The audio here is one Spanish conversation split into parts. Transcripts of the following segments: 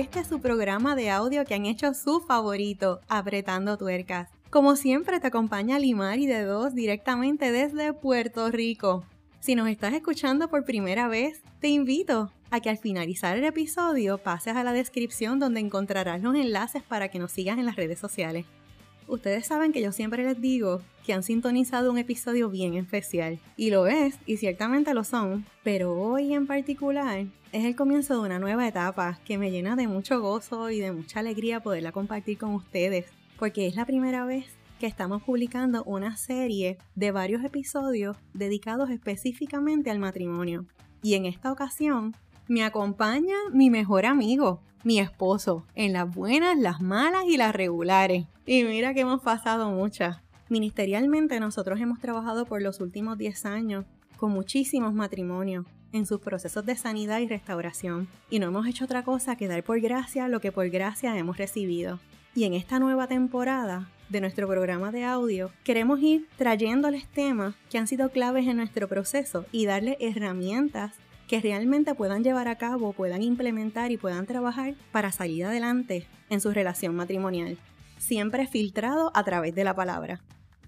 este su programa de audio que han hecho su favorito, Apretando Tuercas. Como siempre te acompaña Limari de Dos directamente desde Puerto Rico. Si nos estás escuchando por primera vez, te invito a que al finalizar el episodio pases a la descripción donde encontrarás los enlaces para que nos sigas en las redes sociales. Ustedes saben que yo siempre les digo que han sintonizado un episodio bien especial. Y lo es, y ciertamente lo son. Pero hoy en particular es el comienzo de una nueva etapa que me llena de mucho gozo y de mucha alegría poderla compartir con ustedes. Porque es la primera vez que estamos publicando una serie de varios episodios dedicados específicamente al matrimonio. Y en esta ocasión me acompaña mi mejor amigo, mi esposo, en las buenas, las malas y las regulares. Y mira que hemos pasado muchas. Ministerialmente nosotros hemos trabajado por los últimos 10 años con muchísimos matrimonios en sus procesos de sanidad y restauración y no hemos hecho otra cosa que dar por gracia lo que por gracia hemos recibido. Y en esta nueva temporada de nuestro programa de audio queremos ir trayéndoles temas que han sido claves en nuestro proceso y darles herramientas que realmente puedan llevar a cabo, puedan implementar y puedan trabajar para salir adelante en su relación matrimonial, siempre filtrado a través de la palabra.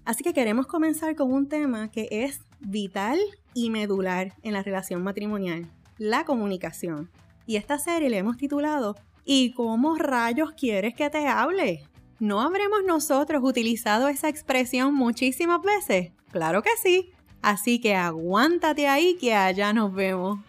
Así que queremos comenzar con un tema que es vital y medular en la relación matrimonial, la comunicación. Y esta serie le hemos titulado ¿Y cómo rayos quieres que te hable? ¿No habremos nosotros utilizado esa expresión muchísimas veces? Claro que sí. Así que aguántate ahí que allá nos vemos.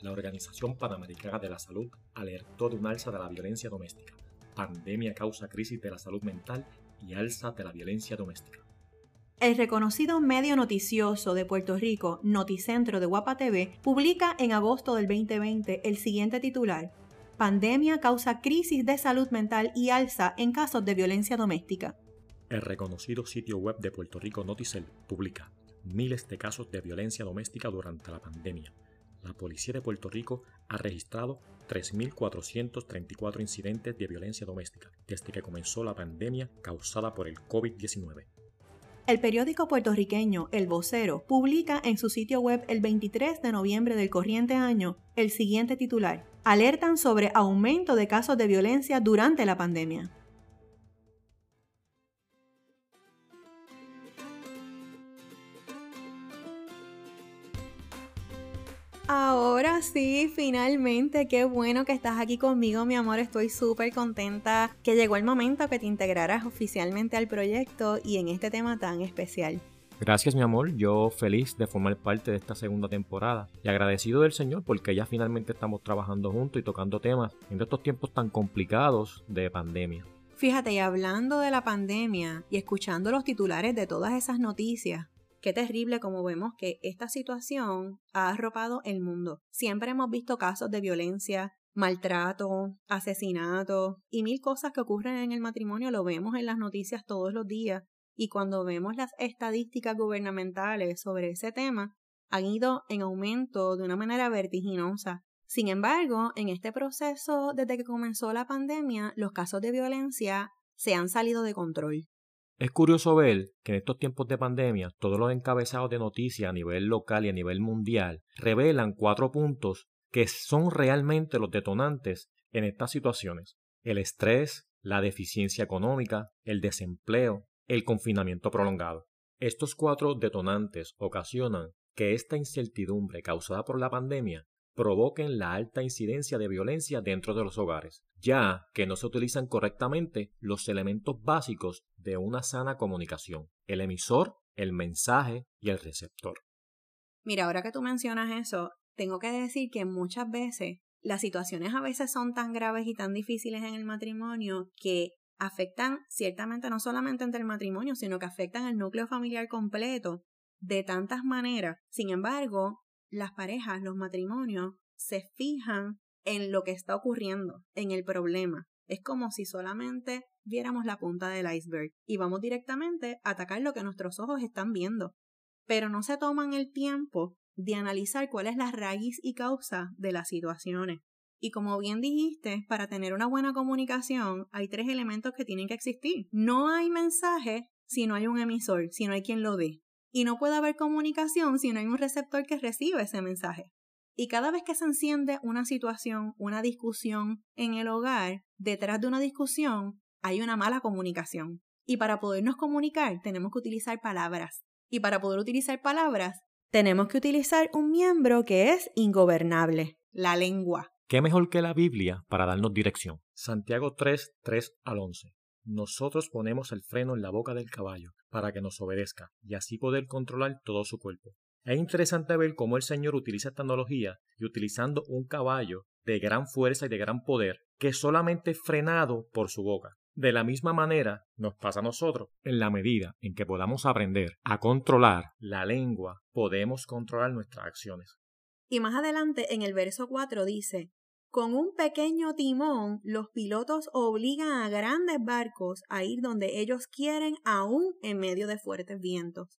La Organización Panamericana de la Salud alertó de un alza de la violencia doméstica. Pandemia causa crisis de la salud mental y alza de la violencia doméstica. El reconocido medio noticioso de Puerto Rico, Noticentro de Guapa TV, publica en agosto del 2020 el siguiente titular. Pandemia causa crisis de salud mental y alza en casos de violencia doméstica. El reconocido sitio web de Puerto Rico Noticel publica miles de casos de violencia doméstica durante la pandemia, la Policía de Puerto Rico ha registrado 3.434 incidentes de violencia doméstica desde que comenzó la pandemia causada por el COVID-19. El periódico puertorriqueño El Vocero publica en su sitio web el 23 de noviembre del corriente año el siguiente titular. Alertan sobre aumento de casos de violencia durante la pandemia. Ahora sí, finalmente, qué bueno que estás aquí conmigo, mi amor. Estoy súper contenta que llegó el momento que te integraras oficialmente al proyecto y en este tema tan especial. Gracias mi amor, yo feliz de formar parte de esta segunda temporada y agradecido del Señor porque ya finalmente estamos trabajando juntos y tocando temas en estos tiempos tan complicados de pandemia. Fíjate, y hablando de la pandemia y escuchando los titulares de todas esas noticias, Qué terrible como vemos que esta situación ha arropado el mundo. Siempre hemos visto casos de violencia, maltrato, asesinato y mil cosas que ocurren en el matrimonio, lo vemos en las noticias todos los días. Y cuando vemos las estadísticas gubernamentales sobre ese tema, han ido en aumento de una manera vertiginosa. Sin embargo, en este proceso, desde que comenzó la pandemia, los casos de violencia se han salido de control. Es curioso ver que en estos tiempos de pandemia todos los encabezados de noticias a nivel local y a nivel mundial revelan cuatro puntos que son realmente los detonantes en estas situaciones. El estrés, la deficiencia económica, el desempleo, el confinamiento prolongado. Estos cuatro detonantes ocasionan que esta incertidumbre causada por la pandemia provoquen la alta incidencia de violencia dentro de los hogares, ya que no se utilizan correctamente los elementos básicos de una sana comunicación, el emisor, el mensaje y el receptor. Mira, ahora que tú mencionas eso, tengo que decir que muchas veces las situaciones a veces son tan graves y tan difíciles en el matrimonio que afectan ciertamente no solamente entre el matrimonio, sino que afectan el núcleo familiar completo de tantas maneras. Sin embargo, las parejas, los matrimonios, se fijan en lo que está ocurriendo, en el problema. Es como si solamente viéramos la punta del iceberg y vamos directamente a atacar lo que nuestros ojos están viendo. Pero no se toman el tiempo de analizar cuál es la raíz y causa de las situaciones. Y como bien dijiste, para tener una buena comunicación hay tres elementos que tienen que existir. No hay mensaje si no hay un emisor, si no hay quien lo dé. Y no puede haber comunicación si no hay un receptor que recibe ese mensaje. Y cada vez que se enciende una situación, una discusión en el hogar, detrás de una discusión hay una mala comunicación. Y para podernos comunicar tenemos que utilizar palabras. Y para poder utilizar palabras tenemos que utilizar un miembro que es ingobernable, la lengua. ¿Qué mejor que la Biblia para darnos dirección? Santiago 3, 3 al 11. Nosotros ponemos el freno en la boca del caballo para que nos obedezca y así poder controlar todo su cuerpo. Es interesante ver cómo el Señor utiliza esta tecnología y utilizando un caballo de gran fuerza y de gran poder que solamente frenado por su boca. De la misma manera nos pasa a nosotros. En la medida en que podamos aprender a controlar la lengua, podemos controlar nuestras acciones. Y más adelante en el verso 4 dice, con un pequeño timón, los pilotos obligan a grandes barcos a ir donde ellos quieren, aún en medio de fuertes vientos.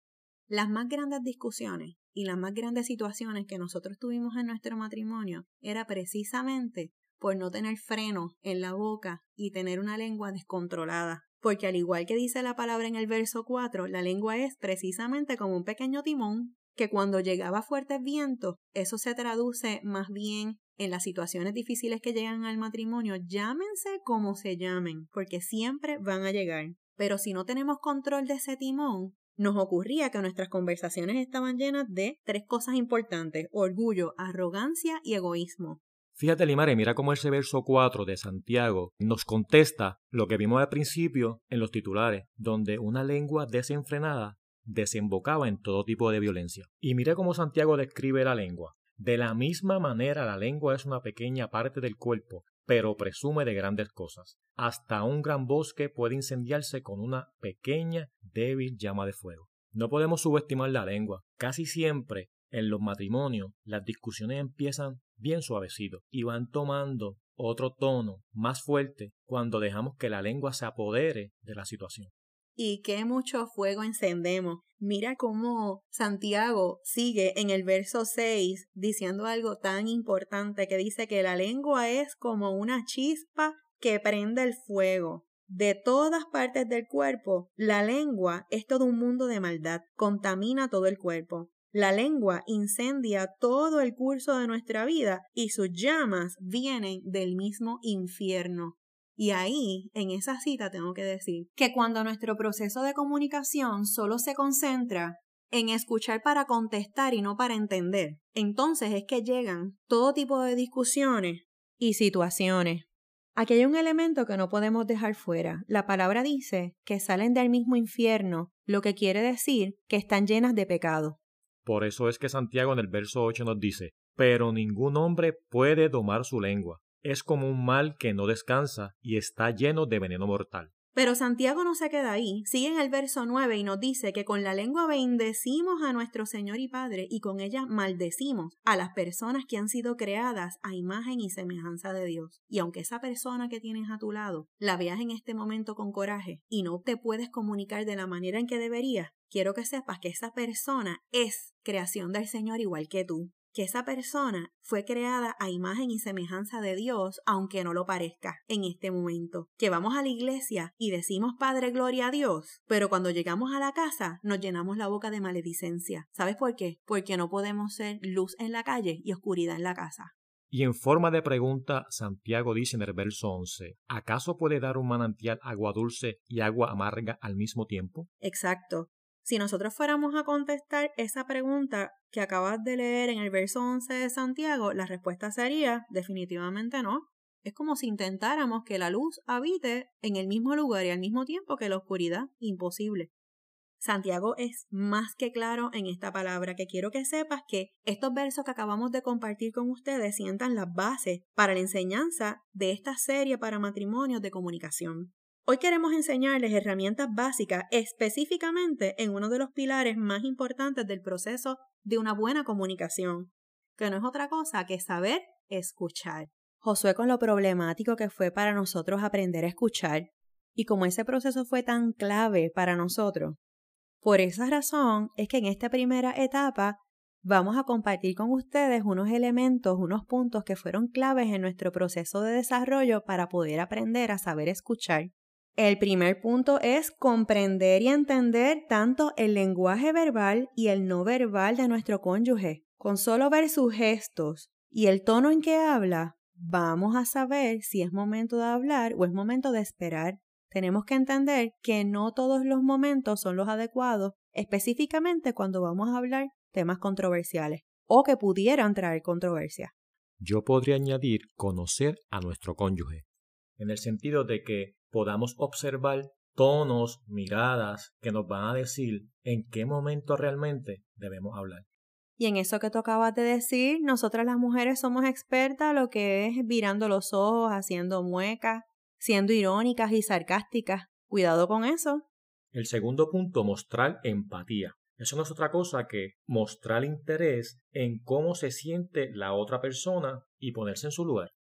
Las más grandes discusiones y las más grandes situaciones que nosotros tuvimos en nuestro matrimonio era precisamente por no tener freno en la boca y tener una lengua descontrolada. Porque al igual que dice la palabra en el verso 4, la lengua es precisamente como un pequeño timón que cuando llegaba fuertes vientos, eso se traduce más bien en las situaciones difíciles que llegan al matrimonio, llámense como se llamen, porque siempre van a llegar. Pero si no tenemos control de ese timón, nos ocurría que nuestras conversaciones estaban llenas de tres cosas importantes, orgullo, arrogancia y egoísmo. Fíjate, Limare, mira cómo ese verso 4 de Santiago nos contesta lo que vimos al principio en los titulares, donde una lengua desenfrenada desembocaba en todo tipo de violencia. Y mire cómo Santiago describe la lengua. De la misma manera la lengua es una pequeña parte del cuerpo, pero presume de grandes cosas. Hasta un gran bosque puede incendiarse con una pequeña, débil llama de fuego. No podemos subestimar la lengua. Casi siempre en los matrimonios las discusiones empiezan bien suavecitos y van tomando otro tono más fuerte cuando dejamos que la lengua se apodere de la situación y qué mucho fuego encendemos. Mira cómo Santiago sigue en el verso 6 diciendo algo tan importante que dice que la lengua es como una chispa que prende el fuego. De todas partes del cuerpo, la lengua es todo un mundo de maldad, contamina todo el cuerpo. La lengua incendia todo el curso de nuestra vida y sus llamas vienen del mismo infierno. Y ahí, en esa cita, tengo que decir que cuando nuestro proceso de comunicación solo se concentra en escuchar para contestar y no para entender, entonces es que llegan todo tipo de discusiones y situaciones. Aquí hay un elemento que no podemos dejar fuera. La palabra dice que salen del mismo infierno, lo que quiere decir que están llenas de pecado. Por eso es que Santiago en el verso 8 nos dice, pero ningún hombre puede domar su lengua, es como un mal que no descansa y está lleno de veneno mortal. Pero Santiago no se queda ahí, sigue en el verso 9 y nos dice que con la lengua bendecimos a nuestro Señor y Padre y con ella maldecimos a las personas que han sido creadas a imagen y semejanza de Dios. Y aunque esa persona que tienes a tu lado la veas en este momento con coraje y no te puedes comunicar de la manera en que deberías, quiero que sepas que esa persona es creación del Señor igual que tú que esa persona fue creada a imagen y semejanza de Dios, aunque no lo parezca en este momento. Que vamos a la iglesia y decimos Padre Gloria a Dios, pero cuando llegamos a la casa nos llenamos la boca de maledicencia. ¿Sabes por qué? Porque no podemos ser luz en la calle y oscuridad en la casa. Y en forma de pregunta, Santiago dice en el verso 11, ¿acaso puede dar un manantial agua dulce y agua amarga al mismo tiempo? Exacto. Si nosotros fuéramos a contestar esa pregunta que acabas de leer en el verso 11 de Santiago, la respuesta sería definitivamente no. Es como si intentáramos que la luz habite en el mismo lugar y al mismo tiempo que la oscuridad. Imposible. Santiago es más que claro en esta palabra, que quiero que sepas que estos versos que acabamos de compartir con ustedes sientan las bases para la enseñanza de esta serie para matrimonios de comunicación. Hoy queremos enseñarles herramientas básicas específicamente en uno de los pilares más importantes del proceso de una buena comunicación, que no es otra cosa que saber escuchar. Josué con lo problemático que fue para nosotros aprender a escuchar y como ese proceso fue tan clave para nosotros. Por esa razón es que en esta primera etapa vamos a compartir con ustedes unos elementos, unos puntos que fueron claves en nuestro proceso de desarrollo para poder aprender a saber escuchar. El primer punto es comprender y entender tanto el lenguaje verbal y el no verbal de nuestro cónyuge. Con solo ver sus gestos y el tono en que habla, vamos a saber si es momento de hablar o es momento de esperar. Tenemos que entender que no todos los momentos son los adecuados, específicamente cuando vamos a hablar temas controversiales o que pudieran traer controversia. Yo podría añadir conocer a nuestro cónyuge, en el sentido de que podamos observar tonos, miradas que nos van a decir en qué momento realmente debemos hablar. Y en eso que tú acabas de decir, nosotras las mujeres somos expertas lo que es virando los ojos, haciendo muecas, siendo irónicas y sarcásticas. Cuidado con eso. El segundo punto, mostrar empatía. Eso no es otra cosa que mostrar interés en cómo se siente la otra persona y ponerse en su lugar.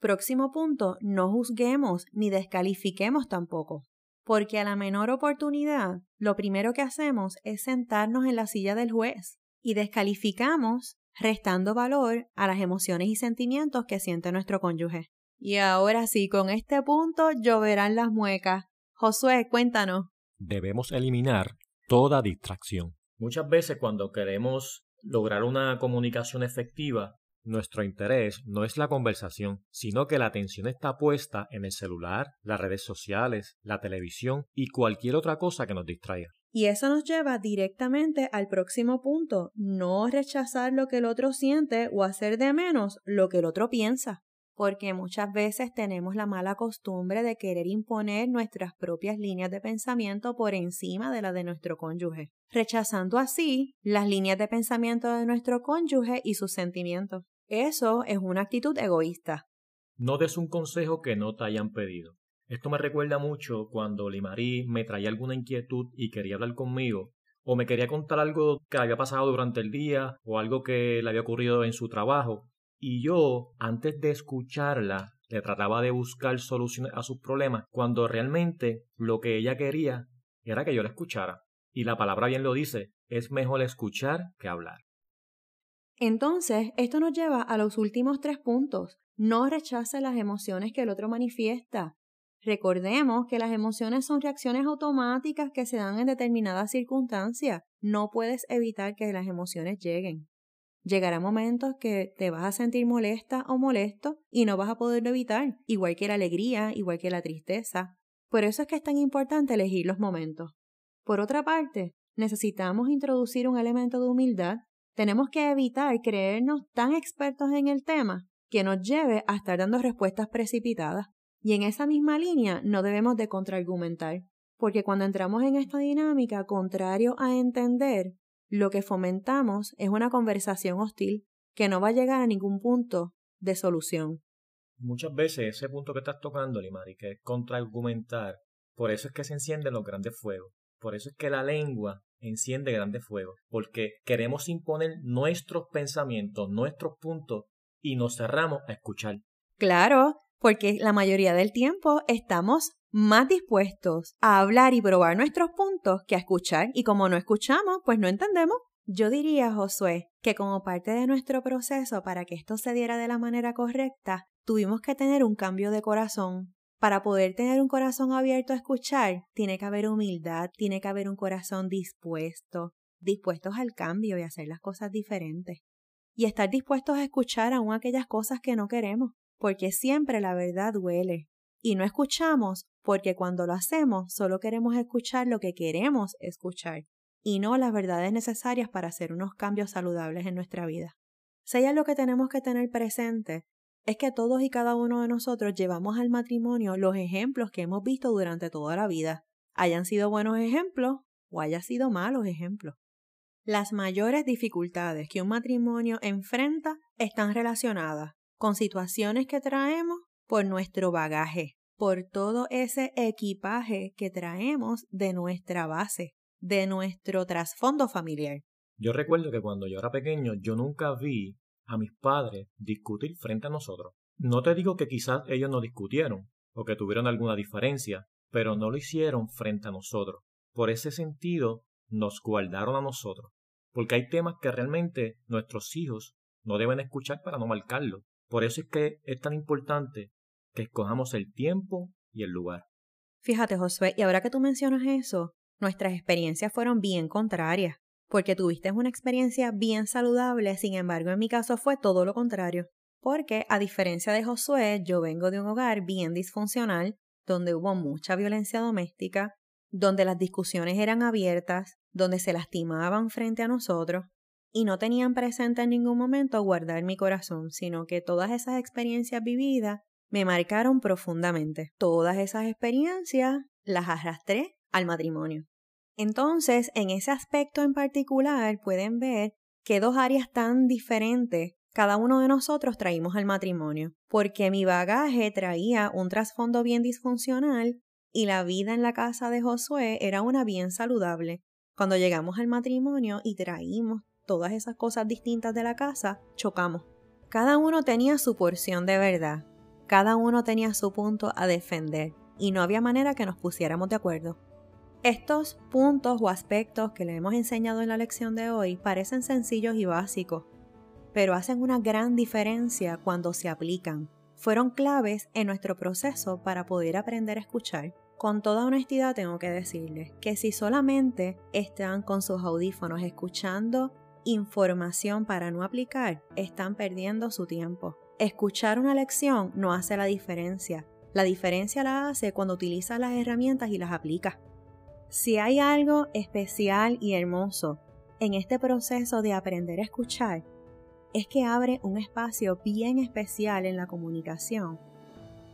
Próximo punto, no juzguemos ni descalifiquemos tampoco, porque a la menor oportunidad, lo primero que hacemos es sentarnos en la silla del juez y descalificamos restando valor a las emociones y sentimientos que siente nuestro cónyuge. Y ahora sí, con este punto lloverán las muecas. Josué, cuéntanos. Debemos eliminar toda distracción. Muchas veces cuando queremos lograr una comunicación efectiva, nuestro interés no es la conversación, sino que la atención está puesta en el celular, las redes sociales, la televisión y cualquier otra cosa que nos distraiga. Y eso nos lleva directamente al próximo punto, no rechazar lo que el otro siente o hacer de menos lo que el otro piensa porque muchas veces tenemos la mala costumbre de querer imponer nuestras propias líneas de pensamiento por encima de la de nuestro cónyuge, rechazando así las líneas de pensamiento de nuestro cónyuge y sus sentimientos. Eso es una actitud egoísta. No des un consejo que no te hayan pedido. Esto me recuerda mucho cuando Limarí me traía alguna inquietud y quería hablar conmigo, o me quería contar algo que había pasado durante el día, o algo que le había ocurrido en su trabajo, y yo, antes de escucharla, le trataba de buscar soluciones a sus problemas, cuando realmente lo que ella quería era que yo la escuchara. Y la palabra bien lo dice, es mejor escuchar que hablar. Entonces, esto nos lleva a los últimos tres puntos. No rechace las emociones que el otro manifiesta. Recordemos que las emociones son reacciones automáticas que se dan en determinadas circunstancias. No puedes evitar que las emociones lleguen. Llegará momentos que te vas a sentir molesta o molesto y no vas a poderlo evitar, igual que la alegría, igual que la tristeza. Por eso es que es tan importante elegir los momentos. Por otra parte, necesitamos introducir un elemento de humildad. Tenemos que evitar creernos tan expertos en el tema que nos lleve a estar dando respuestas precipitadas. Y en esa misma línea no debemos de contraargumentar, porque cuando entramos en esta dinámica contrario a entender, lo que fomentamos es una conversación hostil que no va a llegar a ningún punto de solución. Muchas veces ese punto que estás tocando, Limari, que es contraargumentar, por eso es que se encienden los grandes fuegos. Por eso es que la lengua enciende grandes fuegos, porque queremos imponer nuestros pensamientos, nuestros puntos, y nos cerramos a escuchar. Claro, porque la mayoría del tiempo estamos más dispuestos a hablar y probar nuestros puntos que a escuchar, y como no escuchamos, pues no entendemos. Yo diría, Josué, que como parte de nuestro proceso para que esto se diera de la manera correcta, tuvimos que tener un cambio de corazón. Para poder tener un corazón abierto a escuchar, tiene que haber humildad, tiene que haber un corazón dispuesto, dispuestos al cambio y hacer las cosas diferentes. Y estar dispuestos a escuchar aún aquellas cosas que no queremos porque siempre la verdad duele. Y no escuchamos porque cuando lo hacemos solo queremos escuchar lo que queremos escuchar y no las verdades necesarias para hacer unos cambios saludables en nuestra vida. Si hay lo que tenemos que tener presente es que todos y cada uno de nosotros llevamos al matrimonio los ejemplos que hemos visto durante toda la vida, hayan sido buenos ejemplos o hayan sido malos ejemplos. Las mayores dificultades que un matrimonio enfrenta están relacionadas con situaciones que traemos por nuestro bagaje, por todo ese equipaje que traemos de nuestra base, de nuestro trasfondo familiar. Yo recuerdo que cuando yo era pequeño yo nunca vi a mis padres discutir frente a nosotros. No te digo que quizás ellos no discutieron o que tuvieron alguna diferencia, pero no lo hicieron frente a nosotros. Por ese sentido, nos guardaron a nosotros. porque hay temas que realmente nuestros hijos no deben escuchar para no marcarlo. Por eso es que es tan importante que escojamos el tiempo y el lugar. Fíjate, Josué, y ahora que tú mencionas eso, nuestras experiencias fueron bien contrarias, porque tuviste una experiencia bien saludable, sin embargo en mi caso fue todo lo contrario, porque a diferencia de Josué, yo vengo de un hogar bien disfuncional, donde hubo mucha violencia doméstica, donde las discusiones eran abiertas, donde se lastimaban frente a nosotros, y no tenían presente en ningún momento guardar mi corazón, sino que todas esas experiencias vividas me marcaron profundamente. Todas esas experiencias las arrastré al matrimonio. Entonces, en ese aspecto en particular, pueden ver que dos áreas tan diferentes cada uno de nosotros traímos al matrimonio, porque mi bagaje traía un trasfondo bien disfuncional y la vida en la casa de Josué era una bien saludable. Cuando llegamos al matrimonio y traímos todas esas cosas distintas de la casa, chocamos. Cada uno tenía su porción de verdad, cada uno tenía su punto a defender y no había manera que nos pusiéramos de acuerdo. Estos puntos o aspectos que le hemos enseñado en la lección de hoy parecen sencillos y básicos, pero hacen una gran diferencia cuando se aplican. Fueron claves en nuestro proceso para poder aprender a escuchar. Con toda honestidad tengo que decirles que si solamente están con sus audífonos escuchando información para no aplicar, están perdiendo su tiempo. Escuchar una lección no hace la diferencia. La diferencia la hace cuando utilizas las herramientas y las aplicas. Si hay algo especial y hermoso en este proceso de aprender a escuchar, es que abre un espacio bien especial en la comunicación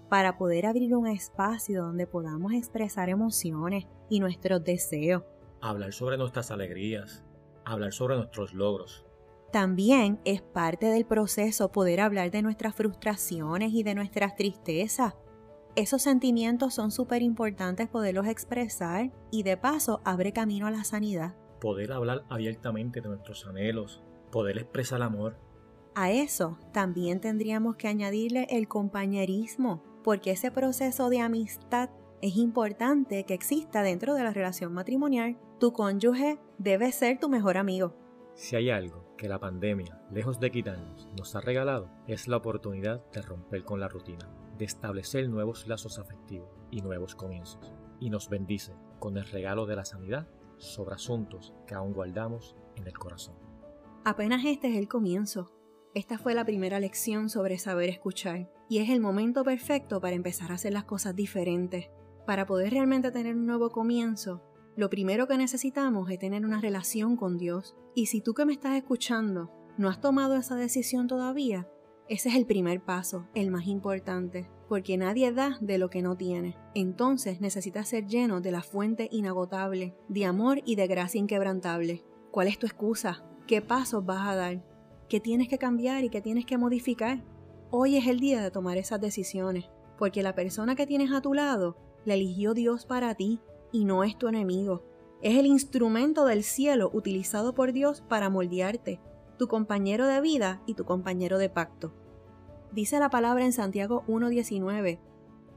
para poder abrir un espacio donde podamos expresar emociones y nuestros deseos. Hablar sobre nuestras alegrías, hablar sobre nuestros logros, también es parte del proceso poder hablar de nuestras frustraciones y de nuestras tristezas. Esos sentimientos son súper importantes poderlos expresar y de paso abre camino a la sanidad. Poder hablar abiertamente de nuestros anhelos, poder expresar amor. A eso también tendríamos que añadirle el compañerismo, porque ese proceso de amistad es importante que exista dentro de la relación matrimonial. Tu cónyuge debe ser tu mejor amigo. Si hay algo que la pandemia, lejos de quitarnos, nos ha regalado, es la oportunidad de romper con la rutina, de establecer nuevos lazos afectivos y nuevos comienzos. Y nos bendice con el regalo de la sanidad sobre asuntos que aún guardamos en el corazón. Apenas este es el comienzo. Esta fue la primera lección sobre saber escuchar y es el momento perfecto para empezar a hacer las cosas diferentes. Para poder realmente tener un nuevo comienzo, lo primero que necesitamos es tener una relación con Dios. Y si tú que me estás escuchando no has tomado esa decisión todavía, ese es el primer paso, el más importante, porque nadie da de lo que no tiene. Entonces necesitas ser lleno de la fuente inagotable, de amor y de gracia inquebrantable. ¿Cuál es tu excusa? ¿Qué pasos vas a dar? ¿Qué tienes que cambiar y qué tienes que modificar? Hoy es el día de tomar esas decisiones, porque la persona que tienes a tu lado la eligió Dios para ti y no es tu enemigo. Es el instrumento del cielo utilizado por Dios para moldearte, tu compañero de vida y tu compañero de pacto. Dice la palabra en Santiago 1.19.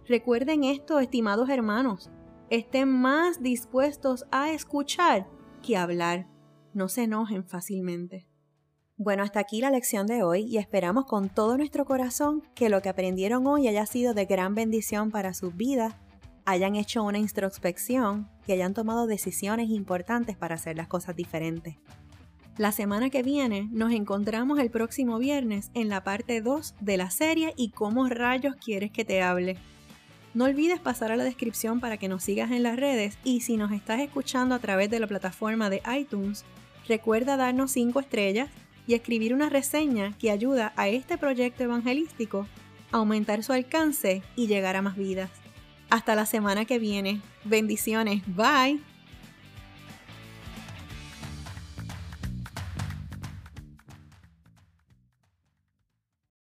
Recuerden esto, estimados hermanos, estén más dispuestos a escuchar que a hablar. No se enojen fácilmente. Bueno, hasta aquí la lección de hoy y esperamos con todo nuestro corazón que lo que aprendieron hoy haya sido de gran bendición para sus vidas hayan hecho una introspección y hayan tomado decisiones importantes para hacer las cosas diferentes. La semana que viene nos encontramos el próximo viernes en la parte 2 de la serie y cómo rayos quieres que te hable. No olvides pasar a la descripción para que nos sigas en las redes y si nos estás escuchando a través de la plataforma de iTunes, recuerda darnos 5 estrellas y escribir una reseña que ayuda a este proyecto evangelístico a aumentar su alcance y llegar a más vidas. Hasta la semana que viene. Bendiciones. Bye.